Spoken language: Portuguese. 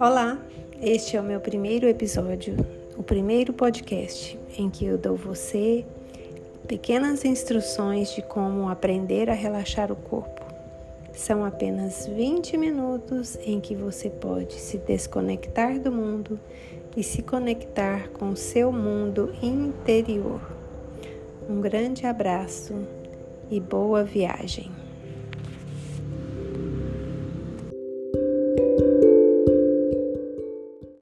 Olá, este é o meu primeiro episódio, o primeiro podcast em que eu dou você pequenas instruções de como aprender a relaxar o corpo. São apenas 20 minutos em que você pode se desconectar do mundo e se conectar com o seu mundo interior. Um grande abraço e boa viagem.